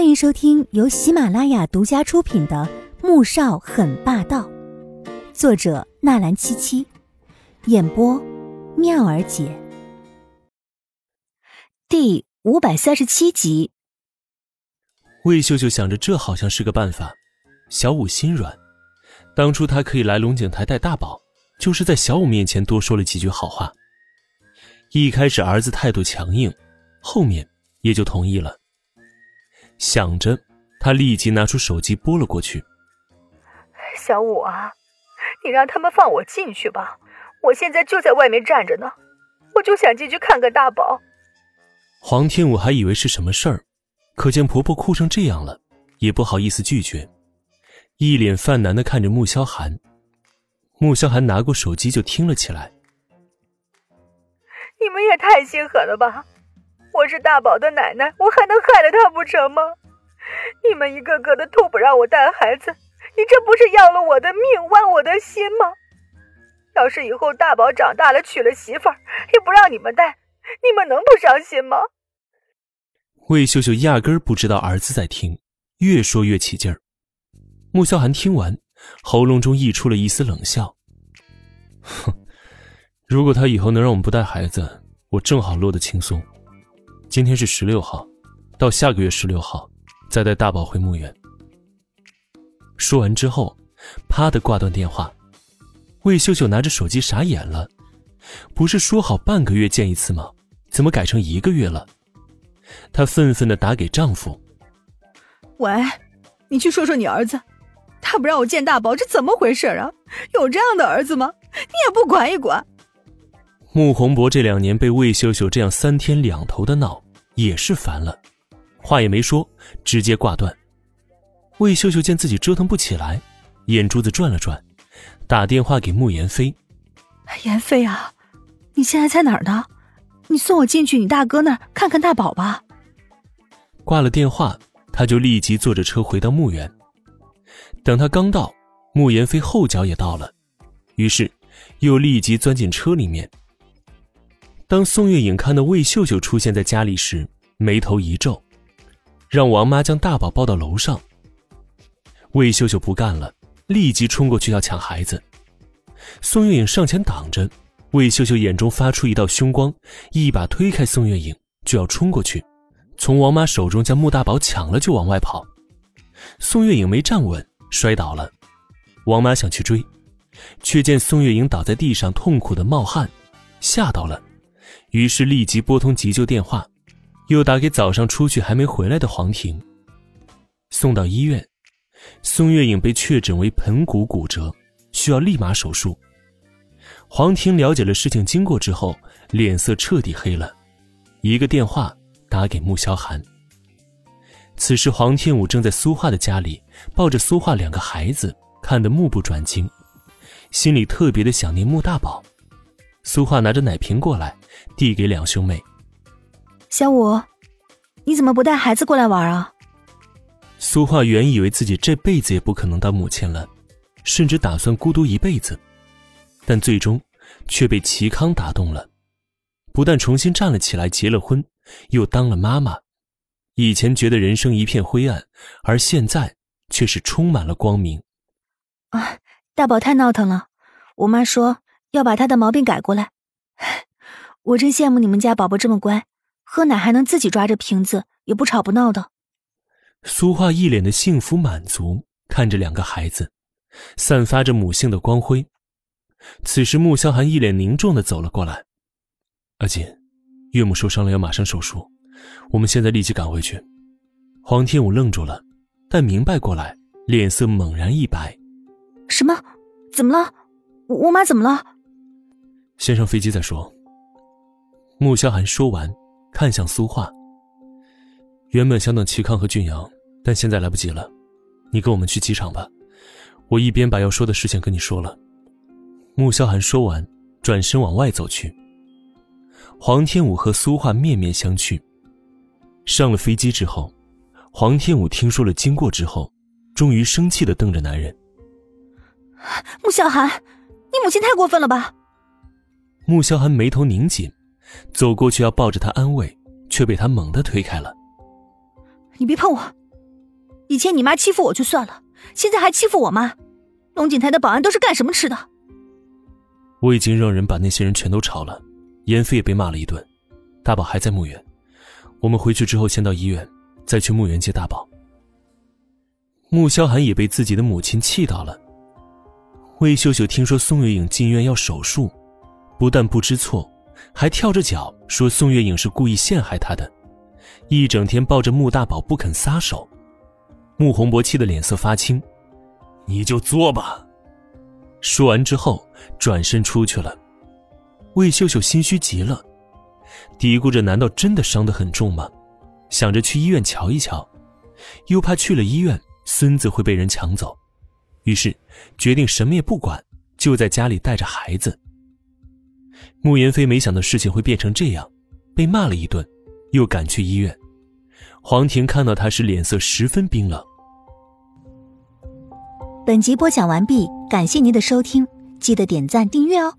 欢迎收听由喜马拉雅独家出品的《穆少很霸道》，作者纳兰七七，演播妙儿姐，第五百三十七集。魏秀秀想着，这好像是个办法。小五心软，当初他可以来龙井台带大宝，就是在小五面前多说了几句好话。一开始儿子态度强硬，后面也就同意了。想着，他立即拿出手机拨了过去。小五啊，你让他们放我进去吧，我现在就在外面站着呢，我就想进去看看大宝。黄天武还以为是什么事儿，可见婆婆哭成这样了，也不好意思拒绝，一脸犯难的看着穆萧寒。穆萧寒拿过手机就听了起来。你们也太心狠了吧！我是大宝的奶奶，我还能害了他不成吗？你们一个个的都不让我带孩子，你这不是要了我的命，剜我的心吗？要是以后大宝长大了娶了媳妇儿，也不让你们带，你们能不伤心吗？魏秀秀压根儿不知道儿子在听，越说越起劲儿。穆萧寒听完，喉咙中溢出了一丝冷笑：“哼，如果他以后能让我们不带孩子，我正好落得轻松。”今天是十六号，到下个月十六号，再带大宝回墓园。说完之后，啪的挂断电话。魏秀秀拿着手机傻眼了，不是说好半个月见一次吗？怎么改成一个月了？她愤愤的打给丈夫：“喂，你去说说你儿子，他不让我见大宝，这怎么回事啊？有这样的儿子吗？你也不管一管。”穆宏博这两年被魏秀秀这样三天两头的闹，也是烦了，话也没说，直接挂断。魏秀秀见自己折腾不起来，眼珠子转了转，打电话给穆言飞：“言飞啊，你现在在哪儿呢？你送我进去你大哥那儿看看大宝吧。”挂了电话，他就立即坐着车回到墓园。等他刚到，穆言飞后脚也到了，于是又立即钻进车里面。当宋月影看到魏秀秀出现在家里时，眉头一皱，让王妈将大宝抱到楼上。魏秀秀不干了，立即冲过去要抢孩子。宋月影上前挡着，魏秀秀眼中发出一道凶光，一把推开宋月影，就要冲过去，从王妈手中将穆大宝抢了，就往外跑。宋月影没站稳，摔倒了。王妈想去追，却见宋月影倒在地上，痛苦的冒汗，吓到了。于是立即拨通急救电话，又打给早上出去还没回来的黄婷。送到医院，宋月影被确诊为盆骨骨折，需要立马手术。黄婷了解了事情经过之后，脸色彻底黑了，一个电话打给穆萧寒。此时黄天武正在苏画的家里，抱着苏画两个孩子，看得目不转睛，心里特别的想念穆大宝。苏画拿着奶瓶过来。递给两兄妹。小五，你怎么不带孩子过来玩啊？苏画原以为自己这辈子也不可能当母亲了，甚至打算孤独一辈子，但最终却被齐康打动了，不但重新站了起来，结了婚，又当了妈妈。以前觉得人生一片灰暗，而现在却是充满了光明。啊，大宝太闹腾了，我妈说要把他的毛病改过来。我真羡慕你们家宝宝这么乖，喝奶还能自己抓着瓶子，也不吵不闹的。苏画一脸的幸福满足，看着两个孩子，散发着母性的光辉。此时，穆萧寒一脸凝重的走了过来：“阿锦，岳母受伤了，要马上手术，我们现在立即赶回去。”黄天武愣住了，但明白过来，脸色猛然一白：“什么？怎么了？我妈怎么了？”先上飞机再说。穆萧寒说完，看向苏画。原本想等齐康和俊阳，但现在来不及了。你跟我们去机场吧，我一边把要说的事情跟你说了。穆萧寒说完，转身往外走去。黄天武和苏画面面相觑。上了飞机之后，黄天武听说了经过之后，终于生气的瞪着男人。穆萧寒，你母亲太过分了吧？穆萧寒眉头拧紧。走过去要抱着他安慰，却被他猛地推开了。你别碰我，以前你妈欺负我就算了，现在还欺负我妈。龙井台的保安都是干什么吃的？我已经让人把那些人全都炒了，严飞也被骂了一顿。大宝还在墓园，我们回去之后先到医院，再去墓园接大宝。穆萧寒也被自己的母亲气到了。魏秀秀听说宋月影进院要手术，不但不知错，还跳着脚说宋月影是故意陷害他的，一整天抱着穆大宝不肯撒手。穆宏博气得脸色发青：“你就作吧。”说完之后，转身出去了。魏秀秀心虚极了，嘀咕着：“难道真的伤得很重吗？”想着去医院瞧一瞧，又怕去了医院。孙子会被人抢走，于是决定什么也不管，就在家里带着孩子。穆言飞没想到事情会变成这样，被骂了一顿，又赶去医院。黄婷看到他时，脸色十分冰冷。本集播讲完毕，感谢您的收听，记得点赞订阅哦。